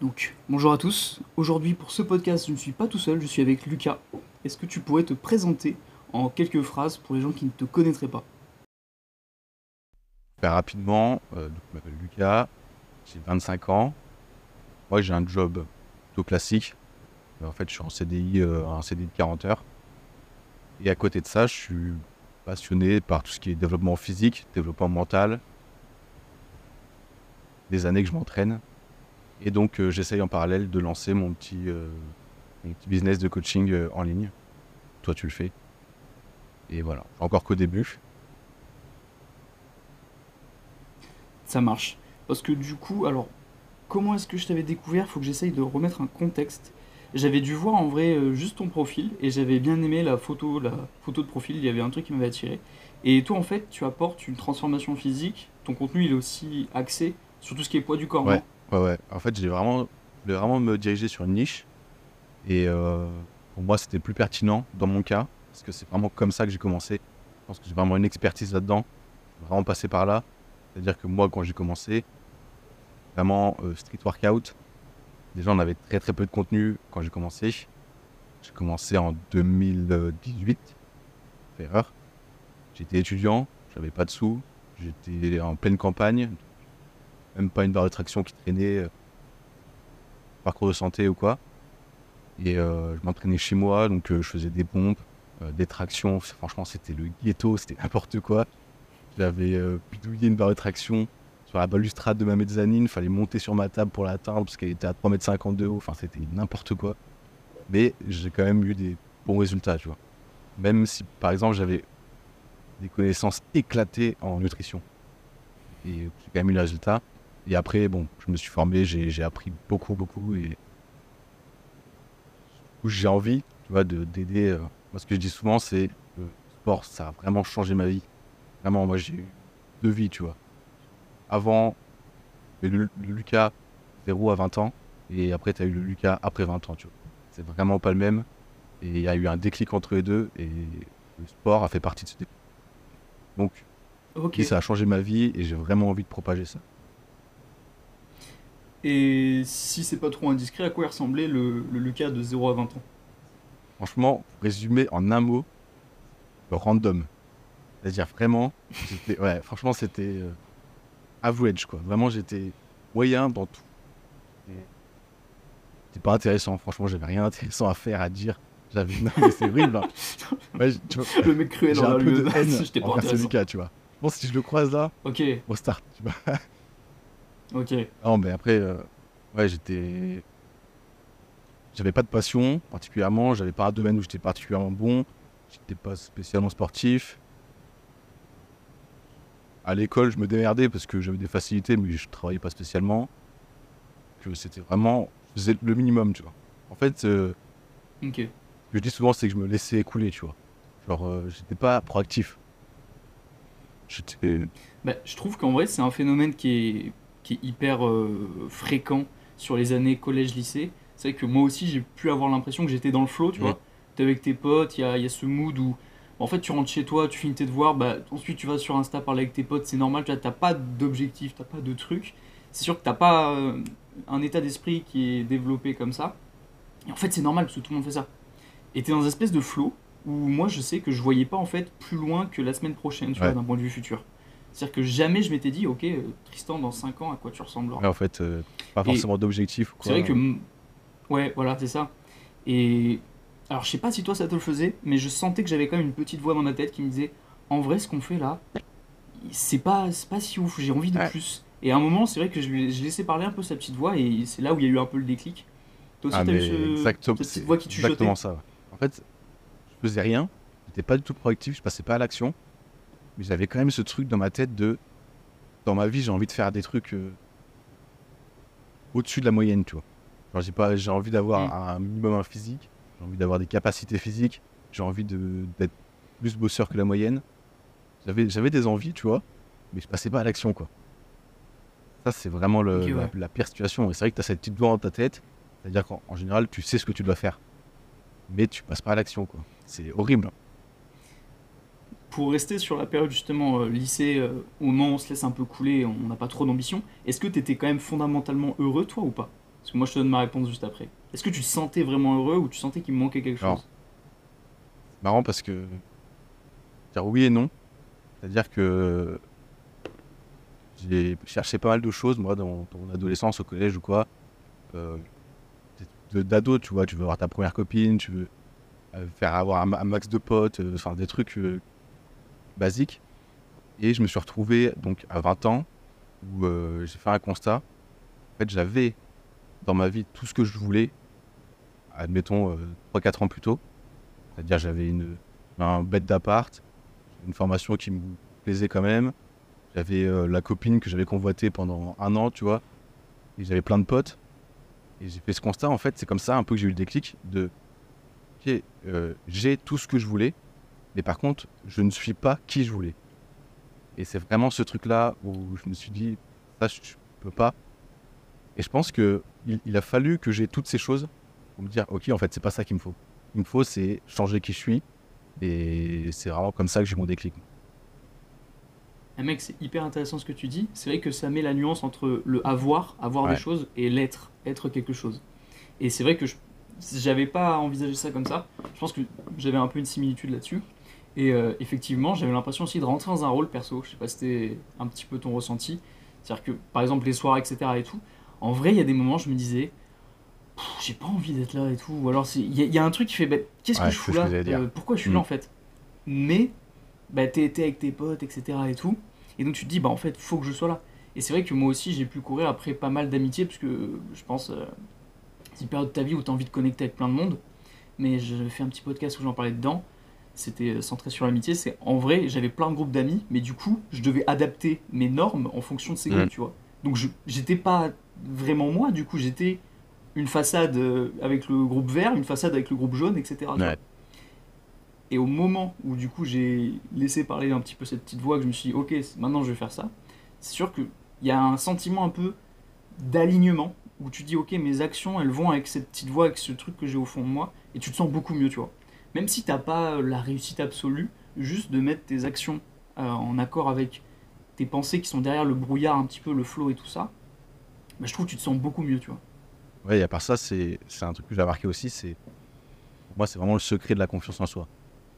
Donc, bonjour à tous. Aujourd'hui, pour ce podcast, je ne suis pas tout seul, je suis avec Lucas. Est-ce que tu pourrais te présenter en quelques phrases pour les gens qui ne te connaîtraient pas? Faire rapidement, euh, je m'appelle Lucas, j'ai 25 ans. Moi, j'ai un job plutôt classique. En fait, je suis en CDI, euh, un CDI de 40 heures. Et à côté de ça, je suis passionné par tout ce qui est développement physique, développement mental. Des années que je m'entraîne. Et donc, euh, j'essaye en parallèle de lancer mon petit, euh, mon petit business de coaching euh, en ligne. Toi, tu le fais. Et voilà, encore qu'au début. Ça marche. Parce que du coup, alors, comment est-ce que je t'avais découvert? Faut que j'essaye de remettre un contexte. J'avais dû voir en vrai euh, juste ton profil et j'avais bien aimé la photo, la photo de profil. Il y avait un truc qui m'avait attiré. Et toi, en fait, tu apportes une transformation physique. Ton contenu, il est aussi axé sur tout ce qui est poids du corps. Ouais. Ouais, ouais. En fait, j'ai vraiment, je vraiment me diriger sur une niche. Et euh, pour moi, c'était plus pertinent dans mon cas. Parce que c'est vraiment comme ça que j'ai commencé. Je pense que j'ai vraiment une expertise là-dedans. Vraiment passé par là. C'est-à-dire que moi, quand j'ai commencé, vraiment euh, street workout, déjà, on avait très très peu de contenu quand j'ai commencé. J'ai commencé en 2018. Fait erreur. J'étais étudiant, j'avais pas de sous. J'étais en pleine campagne, même pas une barre de traction qui traînait, euh, parcours de santé ou quoi. Et euh, je m'entraînais chez moi, donc euh, je faisais des pompes, des tractions. Franchement, c'était le ghetto, c'était n'importe quoi. J'avais bidouillé une barre de traction sur la balustrade de ma mezzanine, fallait monter sur ma table pour l'atteindre parce qu'elle était à 3,50 m de haut, enfin c'était n'importe quoi. Mais j'ai quand même eu des bons résultats, tu vois. Même si, par exemple, j'avais des connaissances éclatées en nutrition. Et j'ai quand même eu le résultat. Et après, bon, je me suis formé, j'ai appris beaucoup, beaucoup. Et du coup, j'ai envie, tu vois, de- d'aider. euh, Moi, ce que je dis souvent, c'est le sport, ça a vraiment changé ma vie. Vraiment, moi, j'ai eu deux vies, tu vois. Avant, le, le Lucas 0 à 20 ans. Et après, tu as eu le Lucas après 20 ans, tu vois. C'est vraiment pas le même. Et il y a eu un déclic entre les deux. Et le sport a fait partie de ce déclic. Donc, ça a changé ma vie et j'ai vraiment envie de propager ça. Et si c'est pas trop indiscret, à quoi ressemblait le, le Lucas de 0 à 20 ans? Franchement, pour résumer en un mot, le random. C'est-à-dire vraiment, ouais, franchement, c'était euh, average, quoi. Vraiment, j'étais moyen dans tout. C'était pas intéressant, franchement, j'avais rien d'intéressant à faire, à dire. J'avais, non, mais c'est horrible. hein. Ouais, tu vois, Le mec cruel dans un la peu de haine pas envers ce. Lucas, tu vois. Bon, si je le croise là, Ok, au start, tu vois. Ok. Non, mais après, euh, ouais, j'étais. J'avais pas de passion particulièrement, j'avais pas un domaine où j'étais particulièrement bon, j'étais pas spécialement sportif. À l'école, je me démerdais parce que j'avais des facilités, mais je travaillais pas spécialement. Que c'était vraiment. Je faisais le minimum, tu vois. En fait, euh, ce que je dis souvent, c'est que je me laissais écouler, tu vois. Genre, euh, j'étais pas proactif. J'étais. Bah, je trouve qu'en vrai, c'est un phénomène qui est, qui est hyper euh, fréquent sur les années collège-lycée. C'est vrai que moi aussi, j'ai pu avoir l'impression que j'étais dans le flow, tu Ouais. vois. T'es avec tes potes, il y a, y a ce mood où, en fait, tu rentres chez toi, tu finis tes devoirs, bah, ensuite tu vas sur Insta parler avec tes potes, c'est normal, tu vois, t'as pas d'objectif, t'as pas de truc. C'est sûr que t'as pas euh, un état d'esprit qui est développé comme ça. Et en fait, c'est normal parce que tout le monde fait ça. Et t'es dans une espèce de flow où moi, je sais que je voyais pas en fait plus loin que la semaine prochaine, tu Ouais. vois, d'un point de vue futur. C'est-à-dire que jamais je m'étais dit, ok, euh, Tristan, dans 5 ans, à quoi tu ressembleras Ouais, en fait, euh, pas forcément d'objectif ou quoi. C'est vrai que. Ouais, voilà, c'est ça. Et. Alors, je sais pas si toi ça te le faisait, mais je sentais que j'avais quand même une petite voix dans ma tête qui me disait En vrai, ce qu'on fait là, c'est pas, c'est pas si ouf, j'ai envie de Ouais. plus. Et à un moment, c'est vrai que je, laissais parler un peu sa petite voix, et c'est là où il y a eu un peu le déclic. Toi aussi, Ah, t'as eu ce, cette petite voix qui te chuchotait? exactement ça. En fait, je faisais rien, j'étais pas du tout proactif, je passais pas à l'action, mais j'avais quand même ce truc dans ma tête de, dans ma vie, j'ai envie de faire des trucs euh, au-dessus de la moyenne, tu vois. Genre, j'ai pas, j'ai envie d'avoir Mm. un minimum physique, j'ai envie d'avoir des capacités physiques, j'ai envie de d'être plus bosseur que la moyenne. J'avais, j'avais des envies, tu vois, mais je passais pas à l'action, quoi. Ça, c'est vraiment le- ouais. la, la pire situation. Et c'est vrai que tu as cette petite voix dans ta tête, c'est-à-dire qu'en en général, tu sais ce que tu dois faire. Mais tu passes pas à l'action, quoi. C'est horrible. Pour rester sur la période justement euh, lycée, euh, au moment où on se laisse un peu couler, on n'a pas trop d'ambition, est-ce que t'étais quand même fondamentalement heureux, toi, ou pas? Parce que moi, je te donne ma réponse juste après. Est-ce que tu te sentais vraiment heureux ou tu sentais qu'il me manquait quelque Alors, chose? marrant parce que. Dire oui et non. C'est-à-dire que. J'ai cherché pas mal de choses, moi, dans, dans mon adolescence, au collège ou quoi. Euh, D'ado, tu vois, tu veux avoir ta première copine, tu veux euh, faire avoir un, ma- un max de potes, enfin des trucs euh, basiques. Et je me suis retrouvé donc à 20 ans où euh, j'ai fait un constat. En fait, j'avais dans ma vie tout ce que je voulais, admettons 3-4 ans plus tôt. C'est-à-dire j'avais une, un bête d'appart, une formation qui me plaisait quand même. J'avais euh, la copine que j'avais convoitée pendant un an, tu vois. Et j'avais plein de potes. Et j'ai fait ce constat, en fait, c'est comme ça un peu que j'ai eu le déclic de ok, euh, j'ai tout ce que je voulais, mais par contre, je ne suis pas qui je voulais. Et c'est vraiment ce truc-là où je me suis dit, ça, je je peux pas. Et je pense que il, il a fallu que j'ai toutes ces choses pour me dire, ok, en fait, c'est pas ça qu'il me faut. Qu'il me faut, c'est changer qui je suis. Et c'est vraiment comme ça que j'ai mon déclic. Eh mec, c'est hyper intéressant ce que tu dis. C'est vrai que ça met la nuance entre le avoir, avoir Ouais. des choses, et l'être, être quelque chose. Et c'est vrai que je j'avais pas envisagé ça comme ça. Je pense que j'avais un peu une similitude là-dessus. Et euh, effectivement, j'avais l'impression aussi de rentrer dans un rôle perso. Je sais pas si c'était un petit peu ton ressenti. C'est-à-dire que, par exemple, les soirs, etc. et tout, en vrai, il y a des moments, je me disais, j'ai pas envie d'être là et tout. Ou alors, il y, a- il y a un truc qui fait, bah, qu'est-ce Ouais, que je fous là. Euh, Pourquoi je suis Mm. là en fait? Mais, bah, t'es avec tes potes, etc. et tout. Et donc tu te dis, bah en fait, faut que je sois là. Et c'est vrai que moi aussi, j'ai pu courir après pas mal d'amitié, parce que je pense, euh, c'est une période de ta vie où tu as envie de connecter avec plein de monde. Mais j'ai fait un petit podcast où j'en parlais dedans. C'était euh, centré sur l'amitié. C'est en vrai, j'avais plein de groupes d'amis, mais du coup, je devais adapter mes normes en fonction de ces groupes, tu vois. Donc j'étais pas vraiment moi, du coup, j'étais une façade euh, avec le groupe vert, une façade avec le groupe jaune, etc. Ouais. Et au moment où du coup j'ai laissé parler un petit peu cette petite voix, que je me suis dit ok, maintenant je vais faire ça, c'est sûr qu'il y a un sentiment un peu d'alignement où tu dis ok, mes actions elles vont avec cette petite voix, avec ce truc que j'ai au fond de moi, et tu te sens beaucoup mieux, tu vois. Même si t'as pas la réussite absolue, juste de mettre tes actions euh, en accord avec tes pensées qui sont derrière le brouillard, un petit peu le flow et tout ça, bah, je trouve que tu te sens beaucoup mieux, tu vois. Ouais, et à part ça, c'est un truc que j'ai remarqué aussi, c'est pour moi, c'est vraiment le secret de la confiance en soi.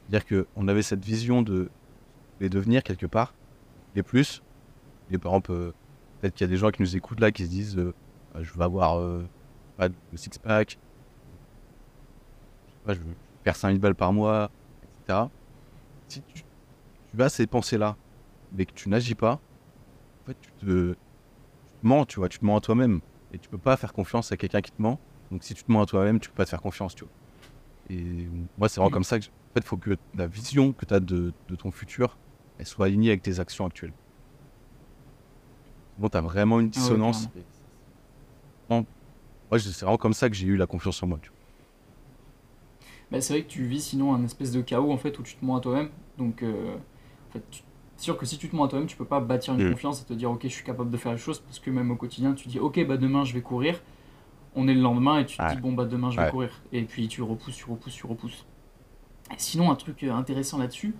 C'est-à-dire qu'on avait cette vision de les devenir quelque part, et plus. Par exemple, euh, peut-être qu'il y a des gens qui nous écoutent là qui se disent euh, Ah, je veux avoir pas de six-pack, je je veux faire 5000 balles par mois, etc. Si tu, tu as ces pensées-là, mais que tu n'agis pas, en fait, tu te, tu te mens, tu vois, tu te mens à toi-même. Et tu peux pas faire confiance à quelqu'un qui te ment. Donc si tu te mens à toi-même, tu peux pas te faire confiance, tu vois. Et moi, c'est vraiment comme ça que, en fait, il faut que la vision que tu as de, de ton futur, elle soit alignée avec tes actions actuelles. Bon, tu as vraiment une Ah dissonance. Moi, c'est vraiment comme ça que j'ai eu la confiance en moi. tu vois. Bah, c'est vrai que tu vis sinon un espèce de chaos en fait où tu te mens à toi-même. Donc euh, en fait, tu- c'est sûr que si tu te mens à toi-même, tu peux pas bâtir une Mm. confiance et te dire ok, je suis capable de faire les choses parce que même au quotidien, tu dis ok, bah demain je vais courir. On est le lendemain et tu te Ouais. dis bon bah demain je vais Ouais. courir. Et puis tu repousses, tu repousses, tu repousses. Et sinon un truc euh, intéressant là-dessus.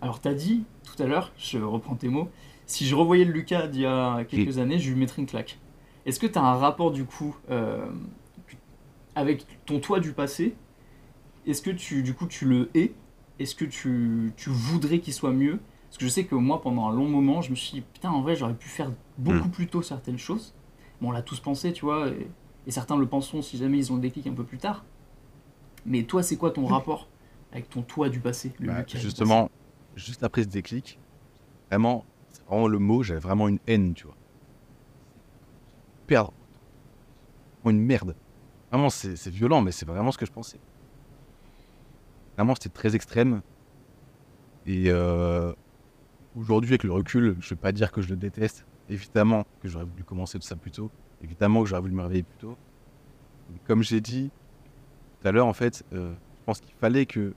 Alors t'as dit tout à l'heure, je reprends tes mots, si je revoyais le Lucas d'il y a quelques années, je lui mettrais une claque. Est-ce que tu as un rapport du coup euh, avec ton toi du passé Est-ce que tu du coup tu le hais? Est-ce que tu, tu voudrais qu'il soit mieux? Parce que je sais que moi pendant un long moment, je me suis dit putain en vrai j'aurais pu faire beaucoup plus tôt certaines choses. Bon on l'a tous pensé tu vois, et, et certains le penseront si jamais ils ont le déclic un peu plus tard. Mais toi c'est quoi ton rapport avec ton toi du passé le Bah, justement, juste après ce déclic, vraiment, c'est vraiment le mot, j'avais vraiment une haine, tu vois. Perdre. Une merde. Vraiment, c'est c'est violent, mais c'est vraiment ce que je pensais. Vraiment, c'était très extrême. Et euh, aujourd'hui, avec le recul, je vais pas dire que je le déteste. Évidemment que j'aurais voulu commencer tout ça plus tôt. Évidemment que j'aurais voulu me réveiller plus tôt. Comme j'ai dit tout à l'heure, en fait, euh, je pense qu'il fallait que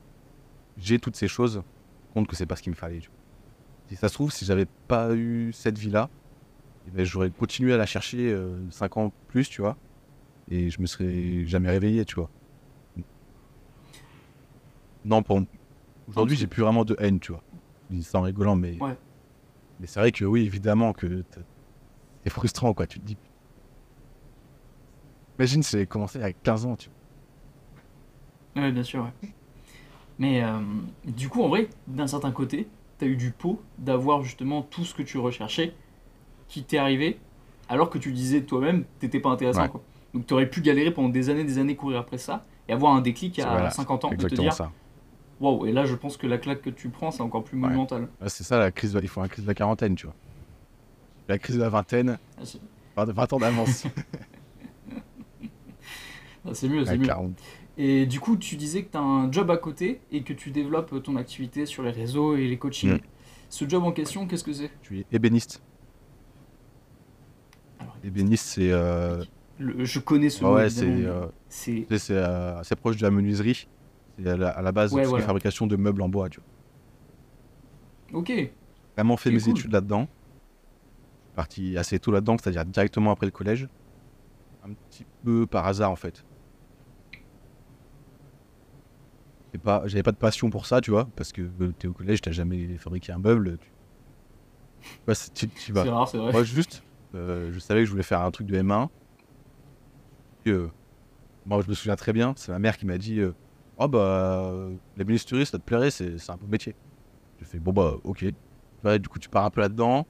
j'ai toutes ces choses, compte que c'est pas ce qu'il me fallait. Si ça se trouve, si j'avais pas eu cette vie-là, eh ben, j'aurais continué à la chercher 5 ans plus, tu vois, et je me serais jamais réveillé, tu vois. Non, pour aujourd'hui, j'ai plus vraiment de haine, tu vois. Ça en rigolant, mais Ouais. mais c'est vrai que oui, évidemment que c'est frustrant, quoi. Tu te dis, Imagine j'avais commencé à 15 ans, tu vois. Ouais, bien sûr, ouais. Mais euh, du coup, en vrai, d'un certain côté, t'as eu du pot d'avoir justement tout ce que tu recherchais qui t'est arrivé, alors que tu disais toi-même, t'étais pas intéressant, Ouais. quoi. Donc t'aurais pu galérer pendant des années, des années, courir après ça, et avoir un déclic à Voilà, 50 ans, de te dire, ça. Waouh, et là, je pense que la claque que tu prends, c'est encore plus Ouais. monumental. C'est ça la crise, de- il faut la crise de la quarantaine, tu vois. La crise de la vingtaine, Ah, c'est 20 20 ans d'avance. ah, c'est mieux, c'est mieux. 40. Et du coup, tu disais que tu as un job à côté et que tu développes ton activité sur les réseaux et les coachings. Mm. Ce job en question, qu'est-ce que c'est? Je suis ébéniste. Alors, Ébéniste, c'est euh, Je connais ce ouais, mot, ouais, euh, c'est, euh, assez proche de la menuiserie. C'est à la, à la base Ouais, voilà. fabrication de meubles en bois, tu vois. Ok, Vraiment fait mes cool. études là-dedans. Parti assez tôt là-dedans, c'est-à-dire directement après le collège. Un petit peu par hasard en fait. Pas, j'avais pas de passion pour ça, tu vois, parce que euh, t'es au collège, t'as jamais fabriqué un meuble. Tu, c'est- tu, tu vas. c'est rare, c'est vrai. Moi, juste, euh, je savais que je voulais faire un truc de M1. Et, euh, moi, je me souviens très bien, c'est ma mère qui m'a dit euh, Oh, bah, la ministérie, ça te plairait, c'est c'est un beau métier. J'ai fait Bon, bah, ok. Ouais, du coup, tu pars un peu là-dedans.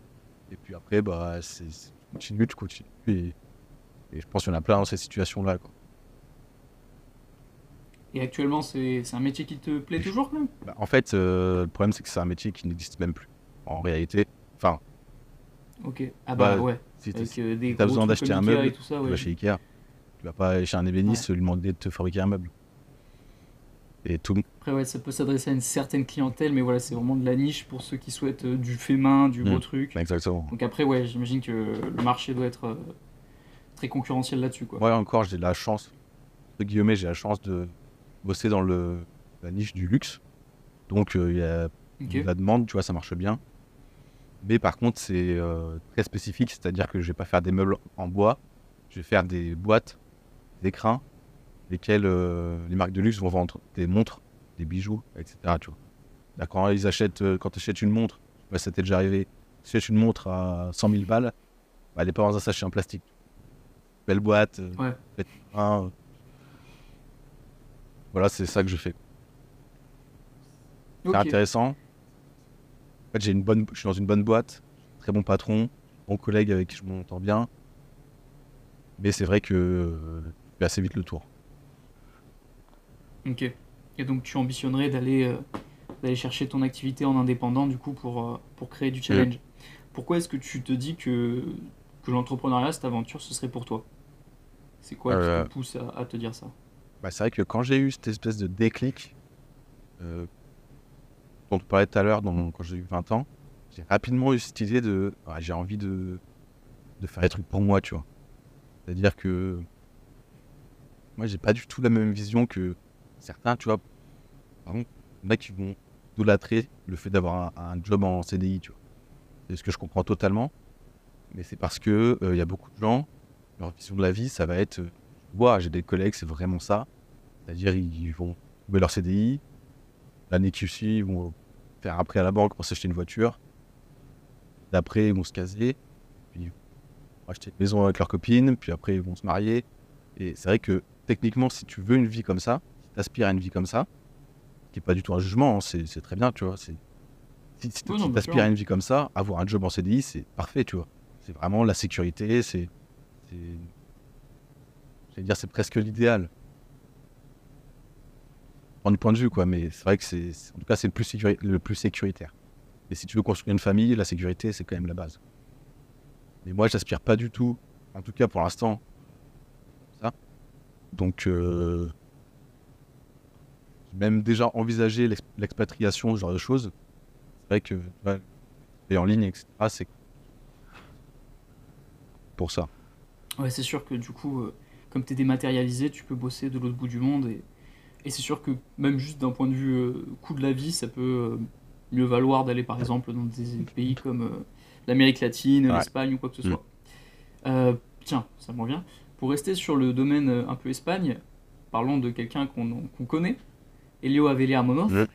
Et puis après, bah, c'est c'est- tu continues, tu continues. Et, et je pense qu'il y en a plein dans cette situation-là. quoi. Et actuellement, c'est c'est un métier qui te plaît toujours quand même? Bah, en fait, euh, le problème, c'est que c'est un métier qui n'existe même plus. En réalité, enfin, Ok. Ah bah Bah, ouais, si euh, t'as besoin d'acheter un meuble, et tout ça, tu ouais. vas chez Ikea. Tu vas pas chez un ébéniste lui demander de te fabriquer un meuble. Et tout. Après, ouais, ça peut s'adresser à une certaine clientèle, mais voilà, c'est vraiment de la niche pour ceux qui souhaitent euh, du fait main, du beau Mm. truc. Exactement. Donc après, ouais, j'imagine que le marché doit être euh, très concurrentiel là-dessus, quoi. Moi encore, j'ai la chance, entre guillemets, j'ai la chance de bosser dans le, la niche du luxe. Donc euh, il y a Ok. de la demande, tu vois, ça marche bien. Mais par contre, c'est très spécifique, c'est-à-dire que je vais pas faire des meubles en bois, je vais faire des boîtes, des écrins, lesquels euh, les marques de luxe vont vendre des montres, des bijoux, etc. Tu vois. Là, quand ils achètent, euh, quand tu achètes une montre, ouais, ça t'est déjà arrivé, tu achètes une montre à 100 000 balles, bah, elle est pas dans un sachet en plastique. Belle boîte, euh, Ouais. Voilà, c'est ça que je fais. C'est intéressant. En fait, j'ai une bonne, je suis dans une bonne boîte, très bon patron, bon collègue avec qui je m'entends bien. Mais c'est vrai que je fais assez vite le tour. Ok. Et donc tu ambitionnerais d'aller euh, d'aller chercher ton activité en indépendant du coup pour, euh, pour créer du challenge. Pourquoi est-ce que tu te dis que, que l'entrepreneuriat, cette aventure, ce serait pour toi? C'est quoi Euh, qui te pousse à, à te dire ça? Bah, c'est vrai que quand j'ai eu cette espèce de déclic euh, dont on parlait tout à l'heure quand j'ai eu 20 ans, j'ai rapidement eu cette idée de ah, j'ai envie de, de faire des trucs pour moi, tu vois. C'est-à-dire que moi j'ai pas du tout la même vision que certains, tu vois. Par exemple, a qui vont idolâtrer le fait d'avoir un, job en CDI. C'est ce que je comprends totalement. Mais c'est parce que euh, il y a beaucoup de gens, leur vision de la vie, ça va être euh, Moi, j'ai des collègues, c'est vraiment ça. C'est-à-dire, ils vont trouver leur CDI. L'année qui suit, ils vont faire un prêt à la banque pour s'acheter une voiture. D'après, ils vont se caser. Puis, ils vont acheter une maison avec leur copine. Puis après, ils vont se marier. Et c'est vrai que, techniquement, si tu veux une vie comme ça, si tu aspires à une vie comme ça, qui n'est pas du tout un jugement, hein, c'est très bien, tu vois. Si, si, Oui, non, tu bien aspires sûr. à une vie comme ça, avoir un job en CDI, c'est parfait, tu vois. C'est vraiment la sécurité, c'est. c'est- J'allais dire, c'est presque l'idéal. Prendre du point de vue, quoi, mais c'est vrai que c'est. En tout cas, c'est le, plus le plus sécuritaire. Et si tu veux construire une famille, la sécurité, c'est quand même la base. Mais moi, j'aspire pas du tout, en tout cas pour l'instant, ça. Donc, euh, même déjà envisagé l'ex- l'expatriation, ce genre de choses. C'est vrai que, tu vois, et en ligne, etc., c'est pour ça. Ouais, c'est sûr que du coup, euh, comme tu es dématérialisé, tu peux bosser de l'autre bout du monde. Et, et c'est sûr que même juste d'un point de vue euh, coût de la vie, ça peut euh, mieux valoir d'aller par exemple dans des pays comme l'Amérique latine, Ouais. l'Espagne ou quoi que ce Mm. soit. Tiens, ça me revient. Pour rester sur le domaine un peu Espagne, parlons de quelqu'un qu'on qu'on connaît, Elio Avelia Monoz. Mm.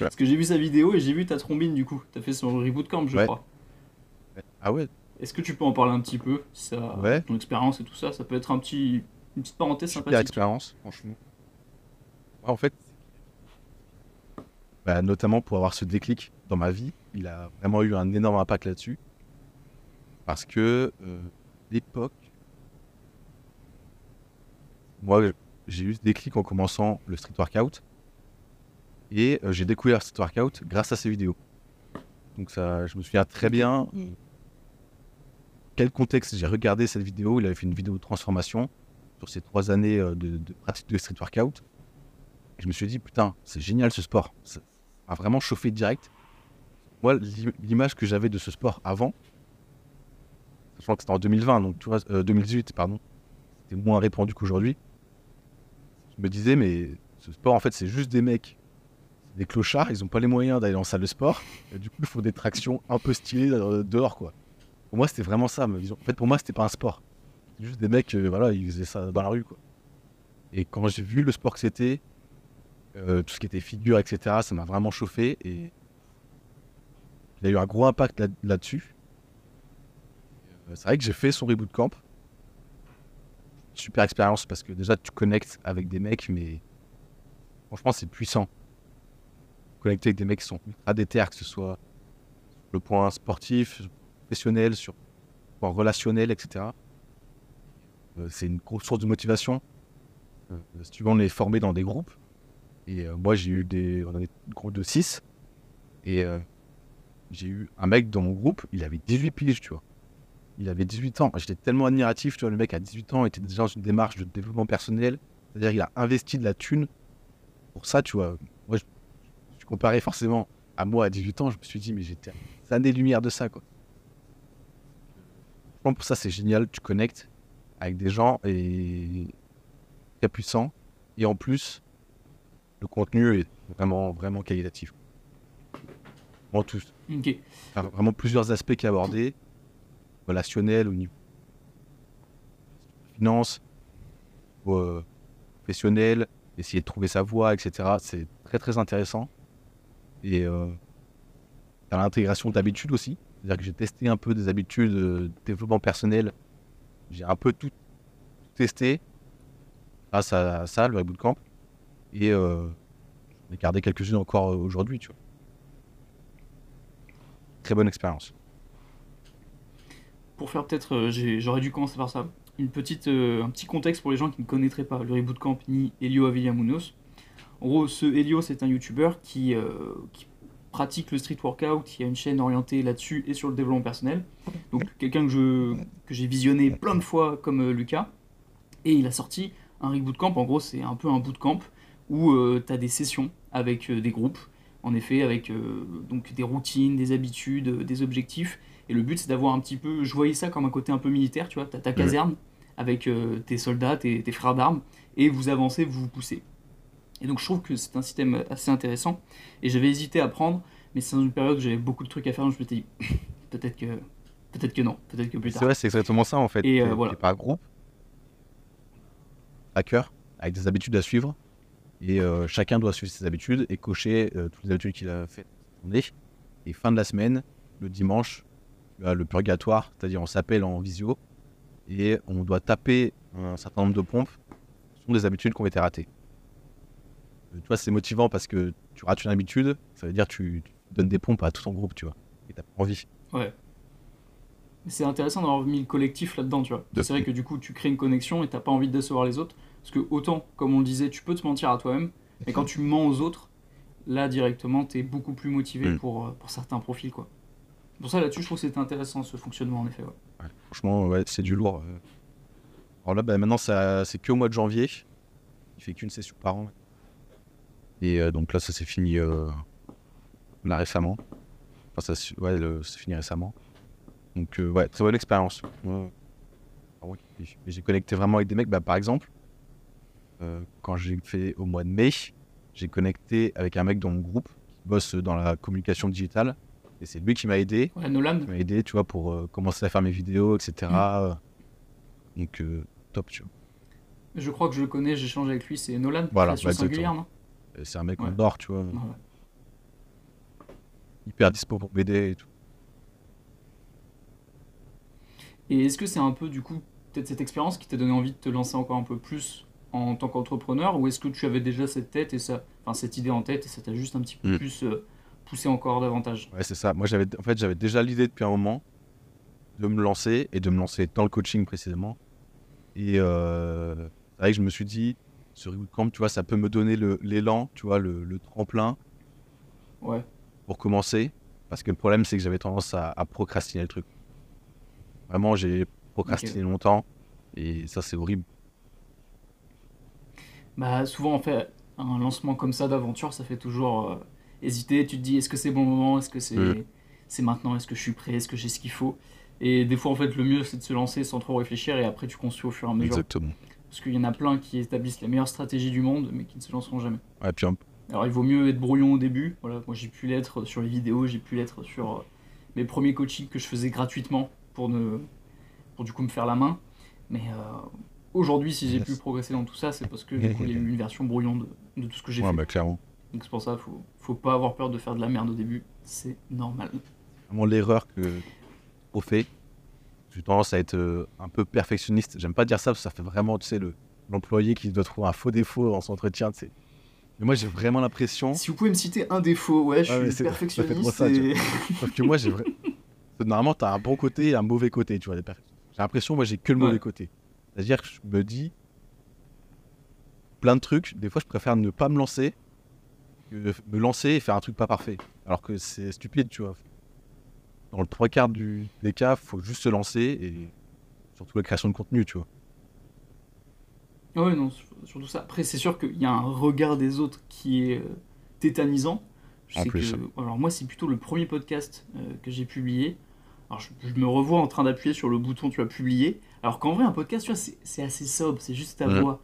Parce que j'ai vu sa vidéo et j'ai vu ta trombine du coup. T'as fait son reboot camp, je Ouais. crois. Ah ouais Est-ce que tu peux en parler un petit peu ça, Ouais. Ton expérience et tout ça, ça peut être un petit, une petite parenthèse Super sympathique. expérience, franchement. Ouais, en fait, bah, notamment pour avoir ce déclic dans ma vie, il a vraiment eu un énorme impact là-dessus. Parce que euh, l'époque, moi, j'ai eu ce déclic en commençant le street workout. Et euh, j'ai découvert le street workout grâce à ces vidéos. Donc ça, je me souviens très bien quel contexte j'ai regardé cette vidéo. Il avait fait une vidéo de transformation sur ces trois années euh, de, de pratique de street workout. Et je me suis dit, putain, c'est génial ce sport. Ça m'a vraiment chauffé direct. Moi, l'im- l'image que j'avais de ce sport avant, sachant que c'était en 2020, donc tu vois, euh, 2018, pardon, c'était moins répandu qu'aujourd'hui. Je me disais, mais ce sport, en fait, c'est juste des mecs, des clochards, ils n'ont pas les moyens d'aller en salle de sport. Du coup, il faut des tractions un peu stylées euh, dehors, quoi. Pour moi, c'était vraiment ça, ma vision. En fait, pour moi, c'était pas un sport. Juste des mecs, euh, voilà, ils faisaient ça dans la rue, quoi. Et quand j'ai vu le sport que c'était, euh, tout ce qui était figure, etc., ça m'a vraiment chauffé et il a eu un gros impact là- là-dessus. C'est vrai que j'ai fait son reboot camp. Super expérience parce que déjà tu connectes avec des mecs, mais franchement c'est puissant. Connecter avec des mecs qui sont ultra déter, que ce soit le point sportif, professionnel, sur le point relationnel, etc. Euh, c'est une grosse source de motivation. Euh, si tu veux, on est formé dans des groupes. Et euh, moi, j'ai eu des. On avait un groupe de 6. Et j'ai eu un mec dans mon groupe, il avait 18 piges, tu vois. Il avait 18 ans. J'étais tellement admiratif, tu vois. Le mec à 18 ans était déjà dans une démarche de développement personnel. C'est-à-dire qu'il a investi de la thune pour ça, tu vois. Moi, je, je comparais forcément à moi à 18 ans. Je me suis dit, mais j'étais à des années-lumière de ça, quoi. Franchement, pour ça, c'est génial. Tu connectes avec des gens et très puissants. Et en plus, le contenu est vraiment, vraiment qualitatif. En tous. Ok. Enfin, vraiment plusieurs aspects qui abordés, relationnel, au niveau finance, euh, professionnel, essayer de trouver sa voie, etc. C'est très très intéressant. Et euh, dans l'intégration d'habitudes aussi. C'est-à-dire que j'ai testé un peu des habitudes de développement personnel. J'ai un peu tout testé grâce à ça, le Reboot Camp. Et euh, j'en ai gardé quelques-unes encore euh, aujourd'hui, tu vois. Très bonne expérience. Pour faire peut-être, euh, j'aurais dû commencer par ça. Une petite, euh, un petit contexte pour les gens qui ne connaîtraient pas le Reboot Camp ni Elio Avillamunos. En gros, ce Elio, c'est un YouTuber qui, euh, pratique le street workout, qui a une chaîne orientée là-dessus et sur le développement personnel. Donc quelqu'un que j'ai visionné plein de fois comme euh, Lucas. Et il a sorti un Reboot Camp. En gros, c'est un peu un bootcamp où tu as des sessions avec euh, des groupes. En effet, avec euh, donc des routines, des habitudes, euh, des objectifs. Et le but, c'est d'avoir un petit peu. Je voyais ça comme un côté un peu militaire, tu vois. T'as ta caserne avec euh, tes soldats, tes, tes frères d'armes, et vous avancez, vous vous poussez. Et donc, je trouve que c'est un système assez intéressant. Et j'avais hésité à prendre, mais c'est dans une période où j'avais beaucoup de trucs à faire, donc je m'étais dit, peut-être que. Peut-être que non, peut-être que plus C'est tard. vrai, c'est exactement ça en fait. Et, euh, voilà. par groupe, hacker, avec des habitudes à suivre. Et euh, chacun doit suivre ses habitudes et cocher euh, toutes les habitudes qu'il a journée. Et fin de la semaine, le dimanche, le purgatoire, c'est-à-dire on s'appelle en visio et on doit taper un certain nombre de pompes. Ce sont des habitudes qui ont été ratées. Euh, tu vois, c'est motivant parce que tu rates une habitude, ça veut dire que tu, tu donnes des pompes à tout ton groupe, tu vois. Et t'as pas envie. Ouais. C'est intéressant d'avoir mis le collectif là-dedans, tu vois. C'est vrai que du coup, tu crées une connexion et t'as pas envie de décevoir les autres. Parce que autant, comme on le disait, tu peux te mentir à toi-même, mais quand tu mens aux autres, là directement, t'es beaucoup plus motivé Mm. pour, euh, pour certains profils, quoi. Pour ça, là-dessus, je trouve que c'était intéressant ce fonctionnement, en effet. Franchement, ouais, c'est du lourd. euh. Alors là, bah, maintenant, c'est que au mois de janvier. Il fait qu'une session par an. Et euh, donc là, ça s'est fini euh, là récemment. Enfin, ça, ouais, c'est fini récemment. Donc, ouais, très bonne expérience. J'ai- connecté vraiment avec des mecs. Bah, par exemple, quand j'ai fait au mois de mai, j'ai connecté avec un mec dans mon groupe qui bosse dans la communication digitale. Et c'est lui qui m'a aidé Ouais, Nolan, qui m'a aidé, tu vois, pour euh, commencer à faire mes vidéos, etc. Donc, euh, top, tu vois. je crois que je le connais, j'échange avec lui, c'est Nolan, Voilà, bah, singulière, C'est un mec Ouais. en or, tu vois, Ouais, ouais. hyper dispo pour BD et tout. Et est-ce que c'est un peu du coup peut-être cette expérience qui t'a donné envie de te lancer encore un peu plus en tant qu'entrepreneur ou est-ce que tu avais déjà cette tête et ça, enfin cette idée en tête et ça t'a juste un petit peu Mm. plus euh, poussé encore davantage Ouais, c'est ça. Moi, j'avais, en fait, j'avais déjà l'idée depuis un moment de me lancer et de me lancer dans le coaching précisément. Et euh, c'est vrai que je me suis dit, ce Rebootcamp, tu vois, ça peut me donner le- l'élan, tu vois, le, le tremplin Ouais. pour commencer. Parce que le problème, c'est que j'avais tendance à, à procrastiner le truc. Vraiment, j'ai procrastiné longtemps et ça, c'est horrible. Bah souvent en fait un lancement comme ça d'aventure ça fait toujours euh, hésiter, tu te dis est-ce que c'est bon moment, est-ce que c'est Mm. c'est maintenant, est-ce que je suis prêt, est-ce que j'ai ce qu'il faut et des fois en fait le mieux c'est de se lancer sans trop réfléchir et après tu construis au fur et à mesure Exactement. parce qu'il y en a plein qui établissent la meilleure stratégie du monde mais qui ne se lanceront jamais. Ouais, puis un- Alors il vaut mieux être brouillon au début. Voilà, moi j'ai pu l'être sur les vidéos, j'ai pu l'être sur euh, mes premiers coachings que je faisais gratuitement pour ne pour du coup me faire la main. Mais euh, aujourd'hui, si j'ai Yes. pu progresser dans tout ça, c'est parce que du coup, il y a eu une version brouillon de, de tout ce que j'ai ouais, fait. bah, clairement. Donc c'est pour ça, faut faut pas avoir peur de faire de la merde au début, c'est normal. Vraiment l'erreur que on fait. J'ai tendance à être euh, un peu perfectionniste. J'aime pas dire ça parce que ça fait vraiment, tu sais, le- l'employé qui doit trouver un faux défaut dans son entretien, tu sais. Mais moi, j'ai vraiment l'impression. Si vous pouvez me citer un défaut, ouais, je Ah suis perfectionniste. ça, tu et- Sauf que moi, j'ai vrai... Normalement, t'as un bon côté et un mauvais côté, tu vois. J'ai l'impression, moi, j'ai que le mauvais côté. C'est-à-dire que je me dis plein de trucs. Des fois, je préfère ne pas me lancer que me lancer et faire un truc pas parfait. Alors que c'est stupide, tu vois. Dans le trois quarts du... des cas, faut juste se lancer et surtout la création de contenu, tu vois. Ouais, non, sur- surtout ça. Après, c'est sûr qu'il y a un regard des autres qui est euh, tétanisant. Je En sais plus. que- alors moi, c'est plutôt le premier podcast euh, que j'ai publié. Alors je, je me revois en train d'appuyer sur le bouton tu as publié. Alors qu'en vrai, un podcast, tu vois, c'est assez sobre, c'est juste ta voix.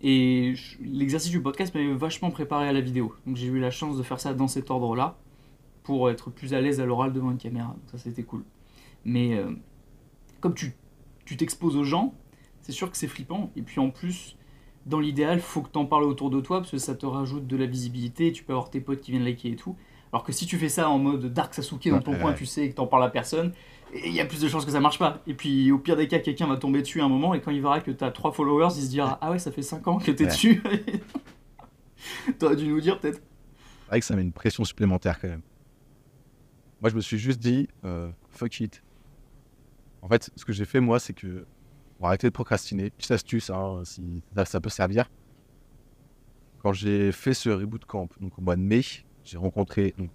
Et l'exercice du podcast m'avait vachement préparé à la vidéo. Donc j'ai eu la chance de faire ça dans cet ordre-là pour être plus à l'aise à l'oral devant une caméra. Donc ça, c'était cool. Mais euh, comme tu tu t'exposes aux gens, c'est sûr que c'est flippant. Et puis en plus, dans l'idéal, faut que t'en parles autour de toi parce que ça te rajoute de la visibilité. Tu peux avoir tes potes qui viennent liker et tout. Alors que si tu fais ça en mode Dark Sasuke dans ton Ouais, coin, ouais. tu sais et que t'en parles à personne, il y a plus de chances que ça marche pas. Et puis au pire des cas, quelqu'un va tomber dessus à un moment et quand il verra que t'as 3 followers, il se dira Ah ouais, ça fait 5 ans que t'es Ouais. dessus. T'aurais dû nous dire peut-être. C'est vrai que ça met une pression supplémentaire quand même. Moi, je me suis juste dit, euh, fuck it. En fait, ce que j'ai fait, moi, c'est que pour arrêter de procrastiner, petite astuce, hein, si ça, ça peut servir. Quand j'ai fait ce reboot camp, donc au mois de mai, j'ai rencontré donc.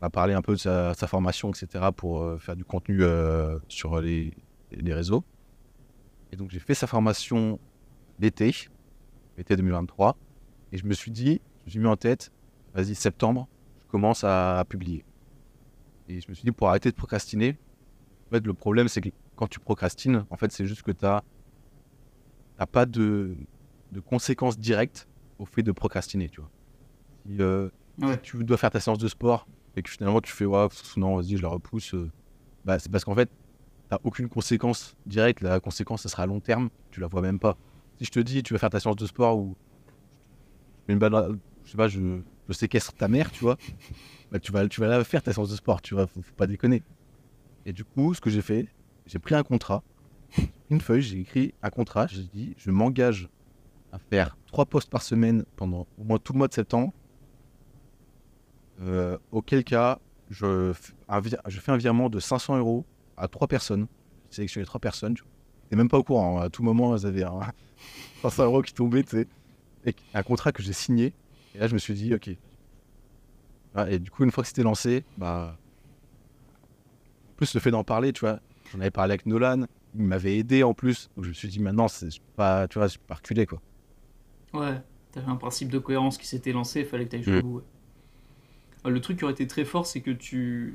On a parlé un peu de sa, formation, etc., pour euh, faire du contenu euh, sur les, réseaux. Et donc, j'ai fait sa formation l'été, l'été 2023. Et je me suis dit, je me suis mis en tête, vas-y, septembre, je commence à, à publier. Et je me suis dit, pour arrêter de procrastiner, en fait, le problème, c'est que quand tu procrastines, en fait, c'est juste que tu n'as pas de, de conséquences directes au fait de procrastiner, tu vois. Si, euh, Ouais. si tu dois faire ta séance de sport et que finalement tu fais, ouais, pff, non, vas-y, je la repousse, euh, bah, c'est parce qu'en fait, tu aucune conséquence directe. La conséquence, ça sera à long terme, tu la vois même pas. Si je te dis, tu vas faire ta séance de sport ou une balle, je sais pas, je, je séquestre ta mère, tu vois, bah, tu, vas, tu vas la faire ta séance de sport, tu vois, faut, faut pas déconner. Et du coup, ce que j'ai fait, j'ai pris un contrat, une feuille, j'ai écrit un contrat, j'ai dit, je m'engage à faire trois postes par semaine pendant au moins tout le mois de septembre. Euh, auquel cas, je, je fais un virement de 500 euros à trois personnes. J'ai sélectionné trois personnes. Tu n'es même pas au courant. hein. À tout moment, vous avez un 500 euros qui sais. Et un contrat que j'ai signé. Et là, je me suis dit, ok. Ah, Et du coup, une fois que c'était lancé, bah. En plus, le fait d'en parler, tu vois, j'en avais parlé avec Nolan, il m'avait aidé en plus. Donc je me suis dit, maintenant, c'est pas, tu vois, je peux pas reculer, quoi. Ouais, t'avais un principe de cohérence qui s'était lancé, il fallait que t'ailles jusqu'au Mm. bout. ouais. Le truc qui aurait été très fort, c'est que tu.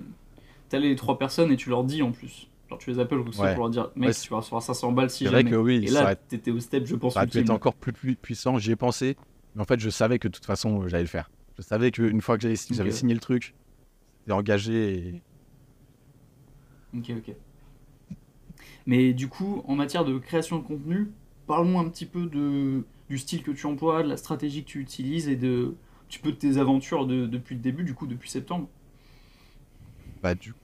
T'allais les trois personnes et tu leur dis en plus. Genre, tu les appelles aussi Ouais. pour leur dire, mec, Ouais, tu vas recevoir 500 balles si C'est vrai jamais. que oui, et là, aurait, t'étais au step, je pense, ça aurait encore plus pui- puissant. J'y ai pensé. Mais en fait, je savais que de toute façon, j'allais le faire. Je savais qu'une fois que j'avais j'avais Ok. signé le truc, c'était engagé. Et... Ok, ok. Mais du coup, en matière de création de contenu, parle-moi un petit peu de, du style que tu emploies, de la stratégie que tu utilises et de, petit peu de tes aventures de- depuis le début, du coup, depuis septembre. Bah, du coup,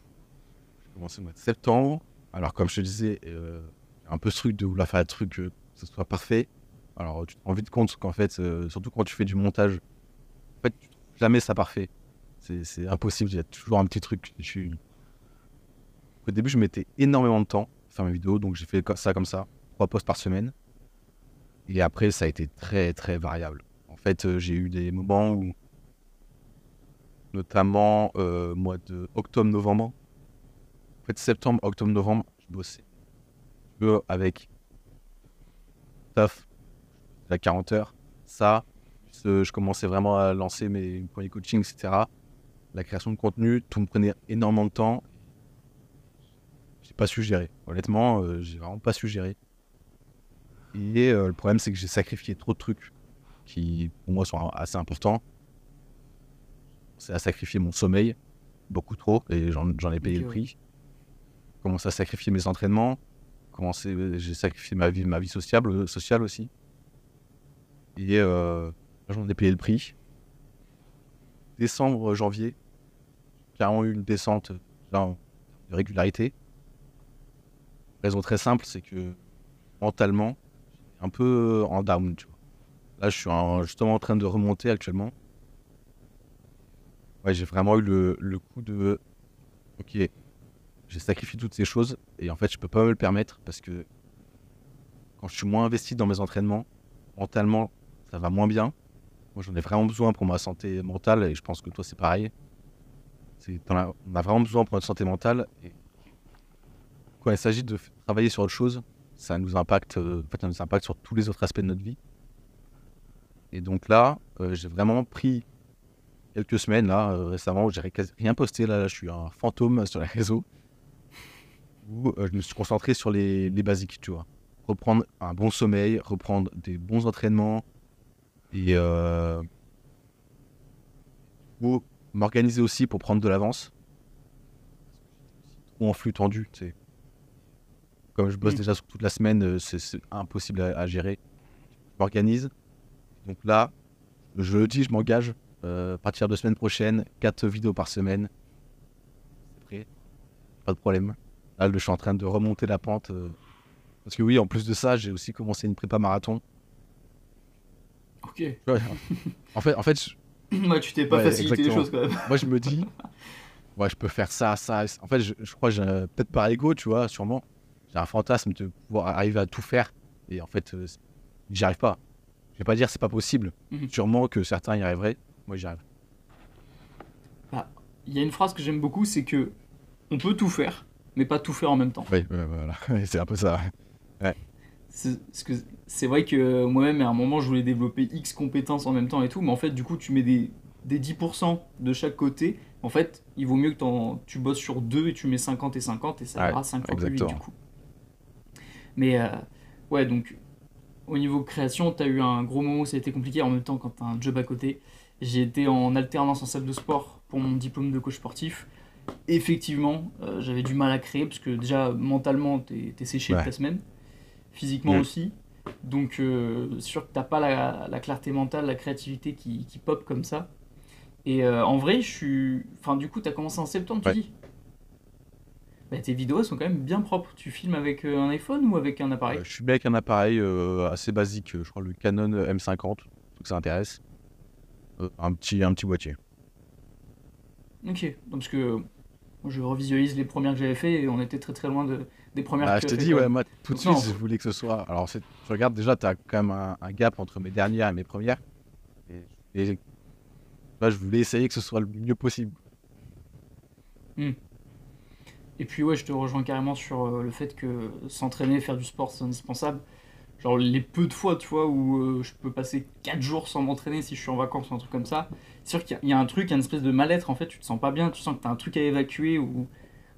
j'ai commencé au mois de septembre. Alors, comme je te disais, euh, un peu ce truc de vouloir faire un truc que ce soit parfait. Alors, tu te rends vite compte qu'en fait, euh, surtout quand tu fais du montage, en fait, jamais ça parfait. C'est impossible, il y a toujours un petit truc. Au début, je mettais énormément de temps à faire mes vidéos, donc j'ai fait ça comme ça, trois posts par semaine. Et après, ça a été très, très variable. Fait, euh, j'ai eu des moments où, notamment euh, mois de octobre-novembre, en fait, septembre, octobre, novembre, je bossais. Avec taf, à 40 heures. Ça, je commençais vraiment à lancer mes premiers coachings, etc. La création de contenu, tout me prenait énormément de temps. J'ai pas su gérer. Honnêtement, euh, j'ai vraiment pas su gérer. Et le problème, c'est que j'ai sacrifié trop de trucs qui, pour moi, sont assez importants. C'est à sacrifier mon sommeil, beaucoup trop, et j'en ai payé le prix. Commencé à sacrifier mes entraînements. J'ai sacrifié ma vie, ma vie sociable, sociale aussi. Et euh, j'en ai payé le prix. Décembre, janvier, j'ai carrément eu une descente de régularité. Raison très simple, c'est que mentalement, un peu en down, tu vois. Là, je suis en- justement en train de remonter actuellement. Ouais, j'ai vraiment eu le, coup de. Ok, j'ai sacrifié toutes ces choses et en fait, je peux pas me le permettre parce que quand je suis moins investi dans mes entraînements, mentalement, ça va moins bien. Moi, j'en ai vraiment besoin pour ma santé mentale et je pense que toi, c'est pareil. On a vraiment besoin pour notre santé mentale. Quand il s'agit de travailler sur autre chose, ça nous impacte, euh, en fait, ça nous impacte sur tous les autres aspects de notre vie. Et donc là, euh, j'ai vraiment pris quelques semaines là euh, récemment où j'ai rien posté. Là, là, je suis un fantôme sur les réseaux où euh, je me suis concentré sur les, les basiques, tu vois. Reprendre un bon sommeil, reprendre des bons entraînements et euh, ou m'organiser aussi pour prendre de l'avance. Trop en flux tendu, tu sais. Comme je bosse déjà toute la semaine, c'est c'est impossible à, à gérer. Je m'organise. Donc là, je le dis, je m'engage. euh, à partir de semaine prochaine, 4 vidéos par semaine. C'est prêt. Pas de problème. Là, je suis en train de remonter la pente. euh, parce que oui, en plus de ça, j'ai aussi commencé une prépa marathon. Ok. Ouais, en fait, en fait je- Ouais, tu t'es pas Ouais, facilité les choses quand même. moi, je me dis, ouais, je peux faire ça, ça. En fait, je, je crois, que j'ai un- peut-être par ego, tu vois, sûrement. J'ai un fantasme de pouvoir arriver à tout faire. Et en fait, euh, j'y arrive pas. Je vais pas dire c'est pas possible. Mhm. Sûrement que certains y arriveraient. Moi, j'y arrive. Il y a une phrase que j'aime beaucoup, c'est que on peut tout faire, mais pas tout faire en même temps. Oui, ouais, voilà. c'est un peu ça. Que c'est vrai que moi-même, à un moment, je voulais développer X compétences en même temps et tout, mais en fait, du coup, tu mets des, des 10% de chaque côté. En fait, il vaut mieux que tu bosses sur deux et tu mets 50 et 50 et ça Ouais, ira 5 fois plus vite exactement. du coup. Mais euh, ouais, donc au niveau création, t'as eu un gros moment où ça a été compliqué. En même temps, quand t'as un job à côté, j'ai été en alternance en salle de sport pour mon diplôme de coach sportif. Effectivement, euh, j'avais du mal à créer parce que déjà mentalement, t'es t'es séché Ouais. ta semaine, physiquement Mm. aussi. Donc, euh, sûr que t'as pas la, la clarté mentale, la créativité qui, qui pop comme ça. Et euh, en vrai, je suis. Enfin, du coup, t'as commencé en septembre, tu Ouais. dis? Bah, Tes vidéos elles sont quand même bien propres. Tu filmes avec euh, un iPhone ou avec un appareil Euh, je suis bien avec un appareil euh, assez basique, euh, je crois le Canon M50, truc que ça intéresse. Euh, un, petit, un petit boîtier. Ok, donc parce que moi, je revisualise les premières que j'avais fait et on était très très loin de, des premières Bah, que je fait, dis, quoi. ouais, moi tout de Donc, suite, non. je voulais que ce soit. Alors, c'est- je regarde déjà, tu as quand même un, un gap entre mes dernières et mes premières. Et, et là, je voulais essayer que ce soit le mieux possible. Et puis ouais, je te rejoins carrément sur euh, le fait que s'entraîner, faire du sport, c'est indispensable. Genre les peu de fois, tu vois, où euh, je peux passer 4 jours sans m'entraîner si je suis en vacances ou un truc comme ça. C'est sûr qu'il y, a- il y a un truc, il y a une espèce de mal-être en fait, tu te sens pas bien, tu sens que t'as un truc à évacuer ou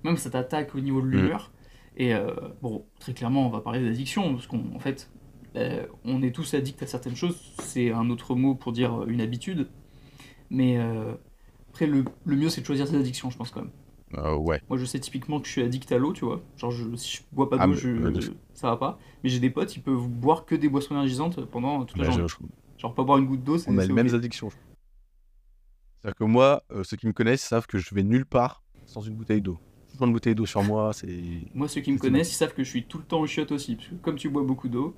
même ça t'attaque au niveau de l'humeur. Et euh, bon, très clairement, on va parler d'addiction parce qu'en en fait, on est tous addicts à certaines choses, c'est un autre mot pour dire une habitude. Mais après, le, le mieux c'est de choisir ses addictions, je pense quand même. Euh, ouais. Moi, je sais typiquement que je suis addict à l'eau, tu vois. Genre, je, si je bois pas Ah, d'eau, mais- je, ça va pas. Mais j'ai des potes, ils peuvent boire que des boissons énergisantes pendant toute la Bah, journée. Genre, pas boire une goutte d'eau, c'est on a les mêmes addictions. C'est-à-dire que moi, euh, ceux qui me connaissent savent que je vais nulle part sans une bouteille d'eau. toujours une bouteille d'eau sur moi. C'est Moi, ceux qui me connaissent, ils savent que je suis tout le temps au chiottes aussi. Parce que comme tu bois beaucoup d'eau.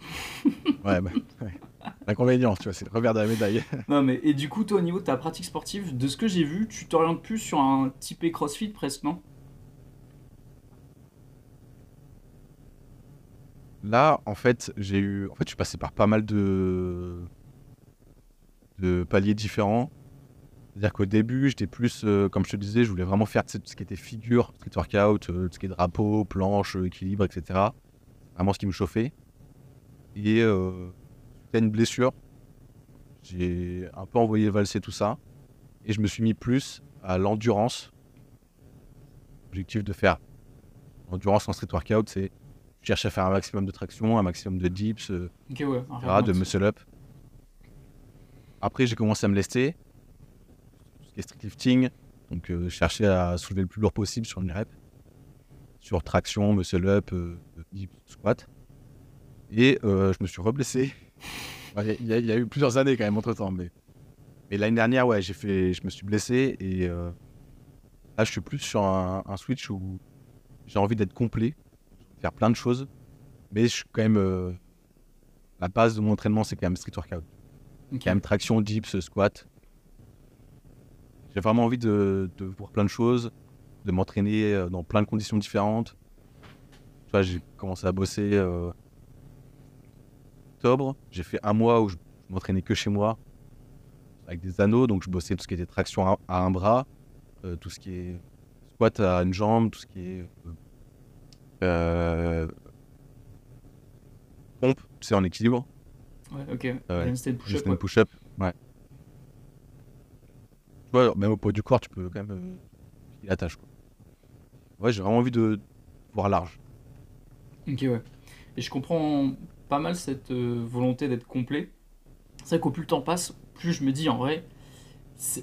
ouais, bah, ouais. l'inconvénient, tu vois, c'est le revers de la médaille. Non, mais et du coup, toi, au niveau de ta pratique sportive, de ce que j'ai vu, tu t'orientes plus sur un typé crossfit presque, non? Là, en fait, j'ai eu. En fait, je suis passé par pas mal de. de paliers différents. C'est-à-dire qu'au début, j'étais plus, euh, comme je te disais, je voulais vraiment faire tout ce qui était figure, street workout, euh, tout ce qui est drapeau, planche, euh, équilibre, etc. Vraiment ce qui me chauffait. Et euh, à une blessure, j'ai un peu envoyé valser tout ça. Et je me suis mis plus à l'endurance. L'objectif de faire endurance en street workout, c'est je cherche à faire un maximum de traction, un maximum de dips, euh, ouais. etc., de muscle up. Après, j'ai commencé à me lester. Ce qui est street lifting. Donc, euh, je cherchais à soulever le plus lourd possible sur une rep. Sur traction, muscle up, euh, dips, squat. Et euh, je me suis reblessé. Ouais, Il y, a- il y a eu plusieurs années quand même entre temps. Mais, mais l'année dernière, ouais, j'ai fait, je me suis blessé. Et euh, là, je suis plus sur un, un switch où j'ai envie d'être complet, faire plein de choses. Mais je suis quand même. euh, la base de mon entraînement, c'est quand même street workout. Ok. Quand même traction, dips, squat. J'ai vraiment envie de, de voir plein de choses, de m'entraîner dans plein de conditions différentes. Tu vois, j'ai commencé à bosser euh, octobre. J'ai fait un mois où je, m'entraînais que chez moi, avec des anneaux. Donc, je bossais tout ce qui était traction à, à un bras, euh, tout ce qui est squat à une jambe, tout ce qui est euh, euh, pompe, tu sais, en équilibre. Ouais, ok. Handstand push-up, Juste une ouais. push-up, ouais. Tu vois, même au poids du corps, tu peux quand même euh. Quoi. Ouais, j'ai vraiment envie de voir large. Ok, ouais. Et je comprends pas mal cette euh, volonté d'être complet. C'est vrai qu'au plus le temps passe, plus je me dis en vrai,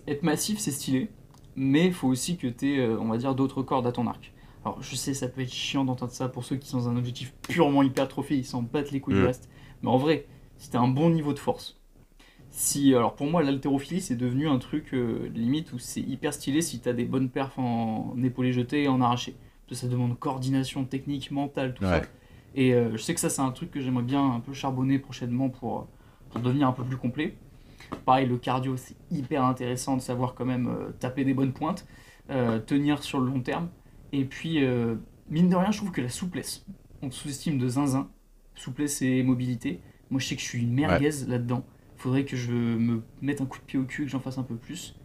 être massif c'est stylé, mais il faut aussi que tu aies, on va dire, d'autres cordes à ton arc. Alors je sais, ça peut être chiant d'entendre ça pour ceux qui sont dans un objectif purement hypertrophie, ils s'en battent les couilles du Mm. reste. Mais en vrai, si t'as un bon niveau de force, si, alors pour moi, l'haltérophilie c'est devenu un truc euh, limite où c'est hyper stylé si t'as des bonnes perfs en épaulé jeté et en arraché. Parce que ça demande coordination technique, mentale, tout ça. Et euh, je sais que ça, c'est un truc que j'aimerais bien un peu charbonner prochainement pour, pour devenir un peu plus complet. Pareil, le cardio, c'est hyper intéressant de savoir quand même euh, taper des bonnes pointes, euh, tenir sur le long terme. Et puis, euh, mine de rien, je trouve que la souplesse, on sous-estime de zinzin, souplesse et mobilité. Moi, je sais que je suis une merguez là-dedans. Il faudrait que je me mette un coup de pied au cul et que j'en fasse un peu plus.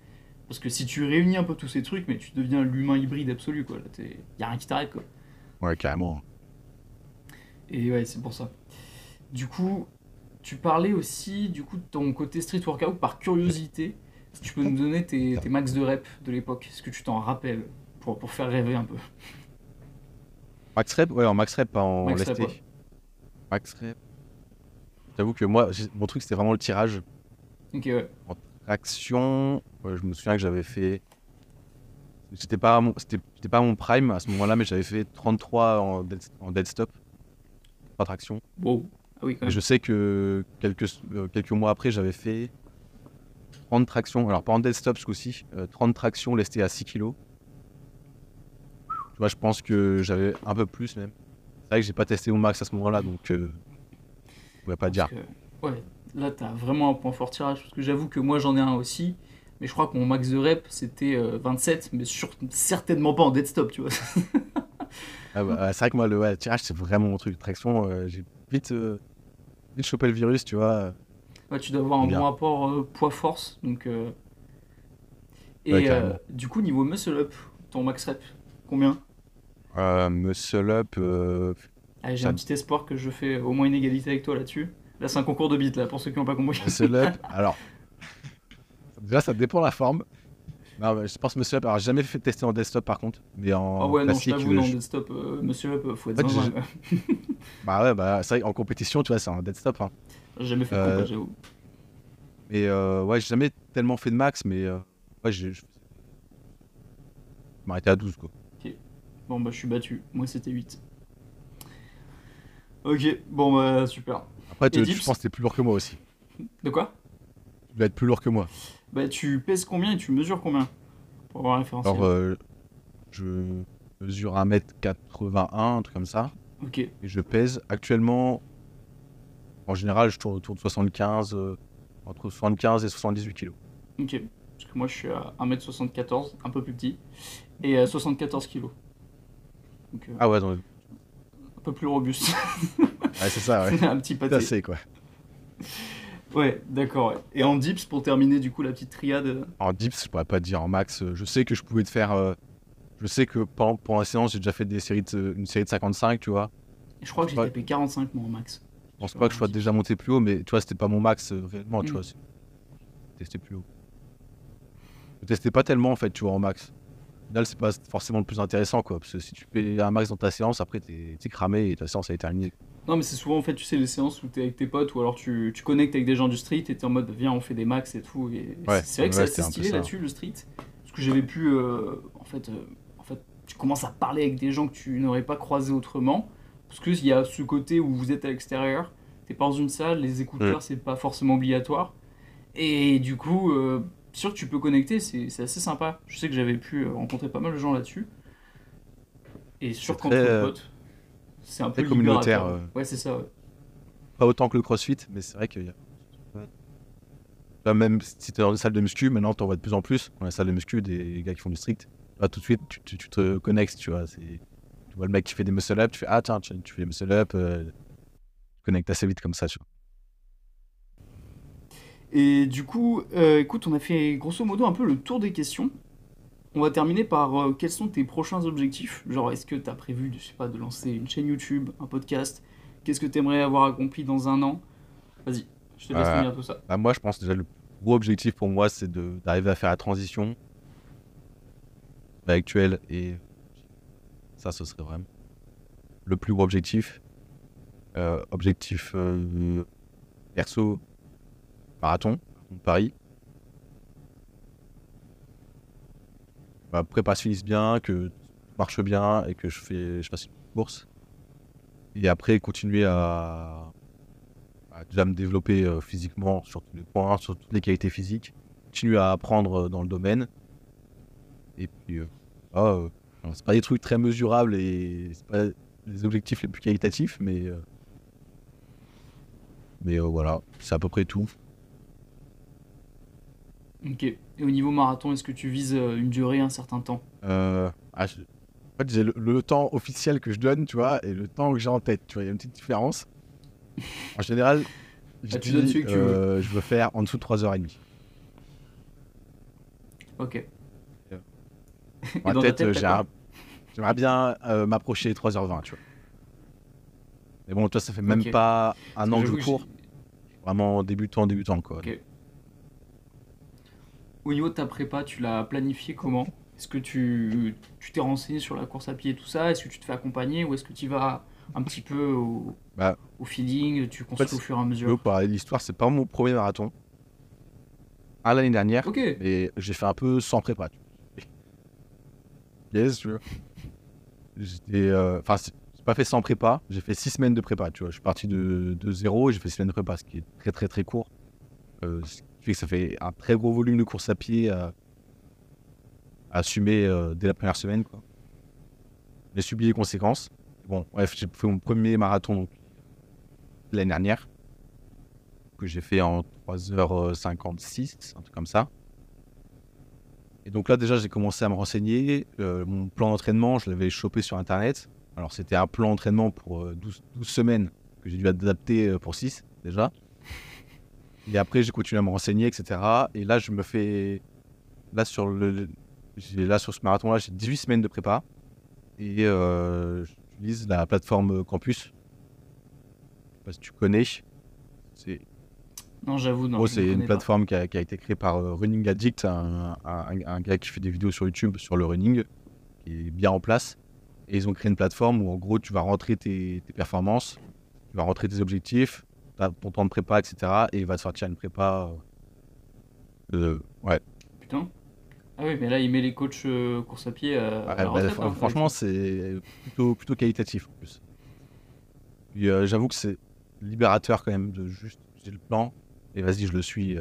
Parce que si tu réunis un peu tous ces trucs, mais tu deviens l'humain hybride absolu, quoi. Il n'y a rien qui t'arrête, quoi. Ouais, carrément. Et ouais, c'est pour ça. Du coup, tu parlais aussi du coup de ton côté street workout par curiosité. Si tu peux nous donner tes, tes max de rep de l'époque, est-ce que tu t'en rappelles? Pour, pour faire rêver un peu Max rep? Ouais, en max rep, pas en Max rep, lesté. ouais. Max rep. J'avoue que moi, mon truc, c'était vraiment le tirage. Ok, ouais. Traction, ouais, je me souviens que j'avais fait. C'était pas, mon... c'était c'était pas mon prime à ce moment-là, mais j'avais fait 33 en dead, en dead stop. Traction. Wow. Ah oui, quand Et même. je sais que quelques, euh, quelques mois après, j'avais fait 30 tractions. Alors, pas en dead stop ce coup-ci. euh, 30 tractions lestées à 6 kg. Tu vois, je pense que j'avais un peu plus même. C'est vrai que j'ai pas testé mon max à ce moment-là, donc euh, je pourrais pas dire. Que, ouais, là, t'as vraiment un point fort tirage. Parce que j'avoue que moi, j'en ai un aussi. Mais je crois que mon max de rep, c'était euh, 27, mais sur- certainement pas en dead stop, tu vois. Ah bah, c'est vrai que moi, le ouais, tirage, c'est vraiment mon truc. Traction, euh, j'ai vite, euh, vite chopé le virus, tu vois. Ouais, tu dois avoir un Bien. bon rapport euh, poids-force. Donc, euh, Et Ouais, carrément. du coup, niveau muscle up, ton max rep, combien? Euh, muscle up, euh, Allez, J'ai Ça- un petit espoir que je fais au moins une égalité avec toi là-dessus. Là, c'est un concours de beats, là, pour ceux qui n'ont pas compris. muscle up. alors, déjà, ça dépend de la forme. Non, mais je pense muscle up. Alors, j'ai jamais fait tester en desktop par contre, mais en Ah ouais, non, je classique, t'avoue, euh, non, je- euh, muscle up, faut être En fait, zinzin, j'ai- quoi. Bah ouais, bah c'est vrai en compétition, tu vois, c'est un dead stop. Hein. J'ai jamais fait de Euh, j'avoue. Mais euh, ouais, j'ai jamais tellement fait de max, mais euh, ouais, j'ai. Je je m'arrêtais à 12 quoi. Bon, bah, je suis battu. Moi, c'était 8. Ok, bon, bah, super. Après, tu, tu dips penses que t'es plus lourd que moi aussi. De quoi? Tu dois être plus lourd que moi. Bah, tu pèses combien et tu mesures combien Pour avoir un référentiel. Alors, euh, je. Mesure 1m81, un truc comme ça. Ok. Et je pèse actuellement, en général, je tourne autour de 75, euh, entre 75 et 78 kilos. Ok. Parce que moi, je suis à 1m74, un peu plus petit, et à 74 kg. Donc, euh, Ah ouais, donc, un peu plus robuste. ouais, c'est ça, ouais. un petit C'est pâté. assez, quoi. Ouais, d'accord. Et en dips, pour terminer, du coup, la petite triade. euh, En dips, je pourrais pas te dire en max. euh, Je sais que je pouvais te faire. euh, je sais que pendant, pendant la séance, j'ai déjà fait des séries de, une série de 55, tu vois. Je crois que j'ai tapé 45 moi en max. Je pense pas que je sois déjà monté plus haut, mais tu vois, c'était pas mon max euh, réellement, tu Mm. vois. Tester plus haut. Je testais pas tellement en fait, tu vois, en max. Au final, c'est pas forcément le plus intéressant, quoi. Parce que si tu fais un max dans ta séance, après, t'es t'es cramé et ta séance elle est terminée. Non, mais c'est souvent en fait, tu sais, les séances où t'es avec tes potes ou alors tu, tu connectes avec des gens du street et t'es en mode viens, on fait des max et tout. Et Ouais, c'est vrai que c'est assez stylé là-dessus, le street. Parce que j'avais pu. euh, en, fait, euh, en fait, tu commences à parler avec des gens que tu n'aurais pas croisés autrement. Parce qu'il y a ce côté où vous êtes à l'extérieur, t'es pas dans une salle, les écouteurs, Mm. c'est pas forcément obligatoire. Et du coup, euh, sûr que tu peux connecter, c'est assez sympa. Je sais que j'avais pu euh, rencontrer pas mal de gens là-dessus. Et C'est qu'entre très, potes, c'est un peu communautaire, euh. Ouais, c'est ça, ouais. Pas autant que le crossfit, mais c'est vrai a. Là, même si t'es dans une salle de muscu, maintenant t'en vois de plus en plus. Dans la salle de muscu, des gars qui font du strict. Là, tout de suite, tu, tu- tu te connectes, tu vois. Tu vois le mec qui fait des muscle-up, tu fais Ah, tiens, tu, tu fais des muscle-up. euh, tu connectes assez vite comme ça, tu vois. Et du coup, euh, écoute, on a fait grosso modo un peu le tour des questions. On va terminer par euh, quels sont tes prochains objectifs? Genre, est-ce que tu as prévu, je sais pas, de lancer une chaîne YouTube, un podcast? Qu'est-ce que tu aimerais avoir accompli dans un an? Vas-y, je te laisse Euh, tout ça. Bah, moi, je pense déjà le plus gros objectif pour moi, c'est d'arriver à faire la transition actuelle et ça, ce serait vraiment le plus gros objectif. Euh, objectif euh, perso, marathon, Paris. Bah, prépa se finisse bien, que marche bien et que je, fais, je fasse une course. Et après, continuer à, à déjà me développer euh, physiquement sur tous les points, sur toutes les qualités physiques, continuer à apprendre euh, dans le domaine. Et puis, euh, euh, c'est pas des trucs très mesurables et c'est pas les objectifs les plus qualitatifs, mais mais voilà, c'est à peu près tout. Ok. Et au niveau marathon, est-ce que tu vises euh, une durée, un certain temps Euh, ah, je- En fait, j'ai le, le temps officiel que je donne, tu vois, et le temps que j'ai en tête, tu vois, il y a une petite différence. En général, je Ah, tu dis, donnes celui que tu veux. euh, je veux faire en dessous de 3h30. Ok. Et En dans tête, tête, euh, un- j'aimerais bien m'approcher des 3h20, tu vois. Mais bon, toi, ça fait même pas un an que je cours. Vraiment débutant, débutant, quoi. Ok. Au niveau de ta prépa, tu l'as planifié comment? Est-ce que tu tu t'es renseigné sur la course à pied et tout ça? Est-ce que tu te fais accompagner ou est-ce que tu vas un petit peu au, Bah, au feeling, tu construis fait, au fur et à mesure? L'histoire, c'est pas mon premier marathon. À l'année dernière, Ok, mais j'ai fait un peu sans prépa. Yes, tu vois. J'étais. euh, Enfin, c'est j'ai pas fait sans prépa, j'ai fait six semaines de prépa, tu vois. Je suis parti de, de zéro et j'ai fait six semaines de prépa, ce qui est très très très court. Euh, ce qui fait que ça fait un très gros volume de course à pied à, à assumer euh, dès la première semaine. J'ai subi les conséquences. Bon, bref, j'ai fait mon premier marathon l'année dernière, que j'ai fait en 3h56, un truc comme ça. Et donc là, déjà, j'ai commencé à me renseigner. Euh, mon plan d'entraînement, je l'avais chopé sur Internet. Alors, c'était un plan d'entraînement pour euh, 12, 12 semaines que j'ai dû adapter euh, pour 6, déjà. Et après, j'ai continué à me renseigner, etc. Et là, je me fais... Là, sur, le... là, sur ce marathon-là, j'ai 18 semaines de prépa. Et euh, j'utilise la plateforme Campus. Je sais pas si tu connais. C'est non j'avoue, ne c'est une plateforme qui a, qui a été créée par euh, Running Addict, un, un- un gars qui fait des vidéos sur YouTube sur le running, qui est bien en place. Et ils ont créé une plateforme où en gros tu vas rentrer tes, tes performances, tu vas rentrer tes objectifs, ton temps de prépa, etc. Et il va sortir une prépa. euh, euh, ouais, Putain. Ah oui, mais là, il met les coachs euh, course à pied euh, à Ouais, la bah, retraite, hein, franchement, c'est plutôt, plutôt qualitatif en plus. Euh, j'avoue que c'est libérateur quand même de juste j'ai le plan et vas-y, je le suis.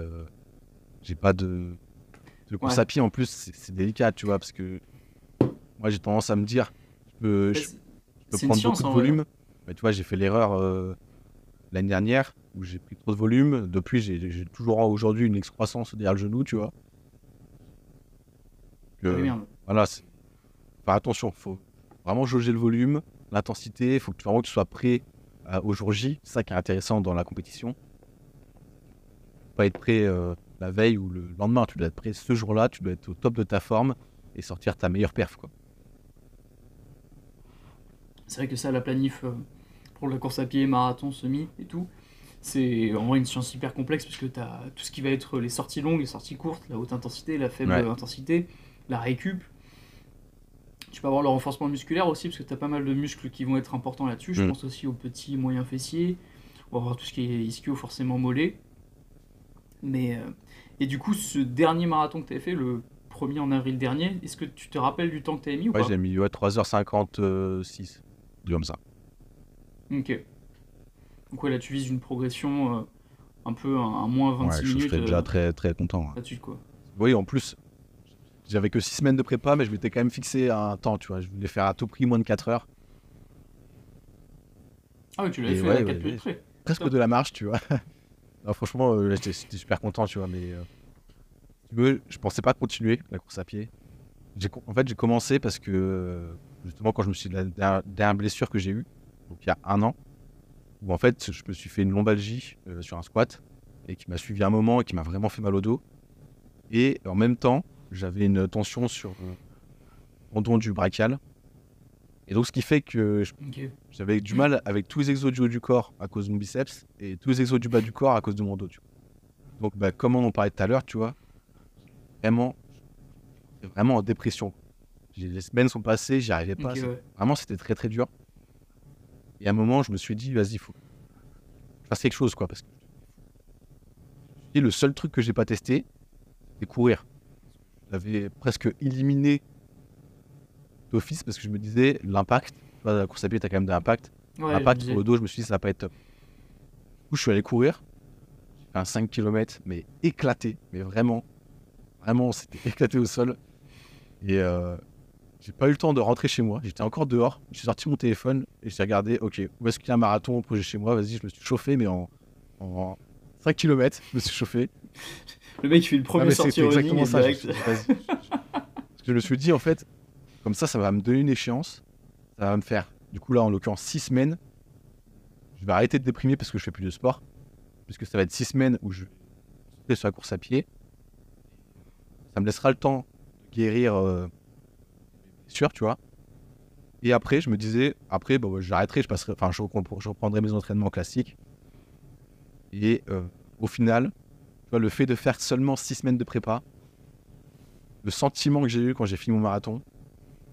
j'ai pas de. De course Ouais. à pied en plus, c'est délicat, tu vois, parce que moi j'ai tendance à me dire peux, Bah, je c'est- peux prendre science, beaucoup de vrai. volume. Mais tu vois, j'ai fait l'erreur l'année dernière où j'ai pris trop de volume. Depuis, j'ai toujours aujourd'hui une excroissance derrière le genou, tu vois. Ah Que- merde. voilà, faire attention, faut vraiment jauger le volume, l'intensité, il faut que tu, vraiment que tu sois prêt euh, au jour J. C'est ça qui est intéressant dans la compétition. Pas être prêt euh, la veille ou le lendemain, tu dois être prêt ce jour-là, tu dois être au top de ta forme et sortir ta meilleure perf. Quoi. C'est vrai que ça, la planif euh, pour la course à pied, marathon, semi et tout, c'est en vrai une science hyper complexe parce que tu as tout ce qui va être les sorties longues, les sorties courtes, la haute intensité, la faible Ouais. intensité, la récup. Tu peux avoir le renforcement musculaire aussi parce que tu as pas mal de muscles qui vont être importants là-dessus. Je Mm. pense aussi aux petits, moyens fessiers. On va avoir tout ce qui est ischio, forcément mollet. Mais, euh, et du coup, ce dernier marathon que tu avais fait, le premier en avril dernier, est-ce que tu te rappelles du temps que tu avais mis ou Ouais, pas? j'ai mis ouais, 3h56, du comme ça. Ok. Donc ouais, là tu vises une progression euh, un peu un, un moins 26 Ouais, je, je minutes serais déjà euh, très, très content. hein. là-dessus quoi. Oui, en plus, j'avais que 6 semaines de prépa, mais je m'étais quand même fixé un temps, tu vois. Je voulais faire à tout prix moins de 4 heures. Ah oui, tu l'avais fait ouais, à 4 ouais, minutes près. presque Top. de la marche, tu vois. Non, franchement, euh, j'étais super content, tu vois, mais euh, tu je pensais pas continuer la course à pied. En fait, j'ai commencé parce que justement, quand je me suis la dernière, dernière blessure que j'ai eue, donc il y a un an, où en fait, je me suis fait une lombalgie euh, sur un squat et qui m'a suivi un moment et qui m'a vraiment fait mal au dos. Et en même temps, j'avais une tension sur le tendon du brachial. Et donc, ce qui fait que j'avais du mal avec tous les exos du haut du corps à cause de mon biceps et tous les exos du bas du corps à cause de mon dos. tu vois. Donc, bah, comme on en parlait tout à l'heure, tu vois, vraiment, vraiment en dépression. Les semaines sont passées, j'y arrivais pas. Ouais. Vraiment, c'était très très dur. Et à un moment, je me suis dit, vas-y, il faut fasse quelque chose, quoi. Parce que et le seul truc que j'ai pas testé, c'est courir. J'avais presque éliminé d'office parce que je me disais, l'impact, la course à pied, t'as quand même de l'impact. Ouais, L'impact sur le dos, je me suis dit, ça va pas être top. Du coup, je suis allé courir. J'ai fait un 5 km, mais éclaté. Mais vraiment, vraiment, c'était éclaté au sol. Et euh, j'ai pas eu le temps de rentrer chez moi. J'étais encore dehors. J'ai sorti mon téléphone et j'ai regardé, ok, où est-ce qu'il y a un marathon au projet chez moi? Vas-y, je me suis chauffé, mais en, en 5 km, je me suis chauffé. Le mec il fait le Ah, premier sortie c'était running exactement ça. direct. je me suis dit, en fait, comme ça, ça va me donner une échéance. Ça va me faire, du coup, là, en l'occurrence, 6 semaines. Je vais arrêter de déprimer parce que je fais plus de sport. Puisque ça va être 6 semaines où je vais sur la course à pied. Ça me laissera le temps de guérir euh, blessures, tu vois. Et après, je me disais, après, bah, j'arrêterai, je passerai, enfin, je, reprendrai mes entraînements classiques. Et euh, au final, tu vois, le fait de faire seulement 6 semaines de prépa, le sentiment que j'ai eu quand j'ai fini mon marathon,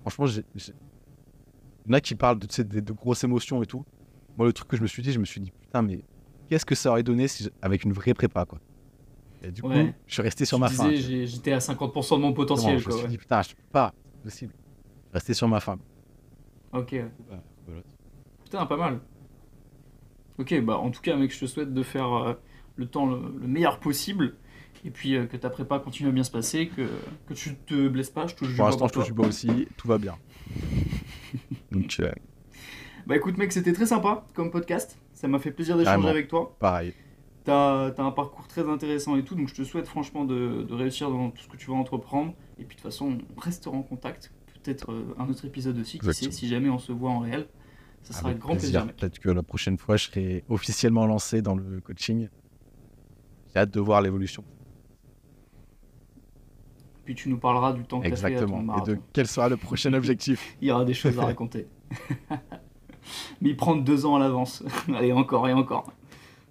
franchement, j'ai, j'ai- il y en a qui parlent de, tu sais, de, de grosses émotions et tout. Moi, le truc que je me suis dit, je me suis dit, putain, mais qu'est-ce que ça aurait donné si avec une vraie prépa, quoi. Et du coup, je suis resté sur ma disais, fin. j'étais à 50% de mon potentiel je me quoi. suis ouais. dit, putain, je peux pas, c'est possible. Resté sur ma fin. Ok. Bah, voilà. Putain, pas mal. Ok, bah en tout cas, mec, je te souhaite de faire euh, le temps le, le meilleur possible. Et puis euh, que ta prépa continue à bien se passer, que, que tu te blesses pas, je te jure. Pour l'instant, je touche du bois aussi, tout va bien. Donc, euh, Bah écoute, mec, c'était très sympa comme podcast. Ça m'a fait plaisir d'échanger avec toi. pareil. T'as as un parcours très intéressant et tout, donc je te souhaite franchement de, de réussir dans tout ce que tu vas entreprendre. Et puis de toute façon, on restera en contact. Peut-être euh, un autre épisode aussi, qui sait, si jamais on se voit en réel. Ça sera avec grand plaisir. Peut-être que la prochaine fois, je serai officiellement lancé dans le coaching. J'ai hâte de voir l'évolution. Puis tu nous parleras du temps que t'as fait à ton Exactement. Et de quel sera le prochain objectif. Il y aura des choses à raconter. Mais il prend deux ans à l'avance. Allez, encore et encore.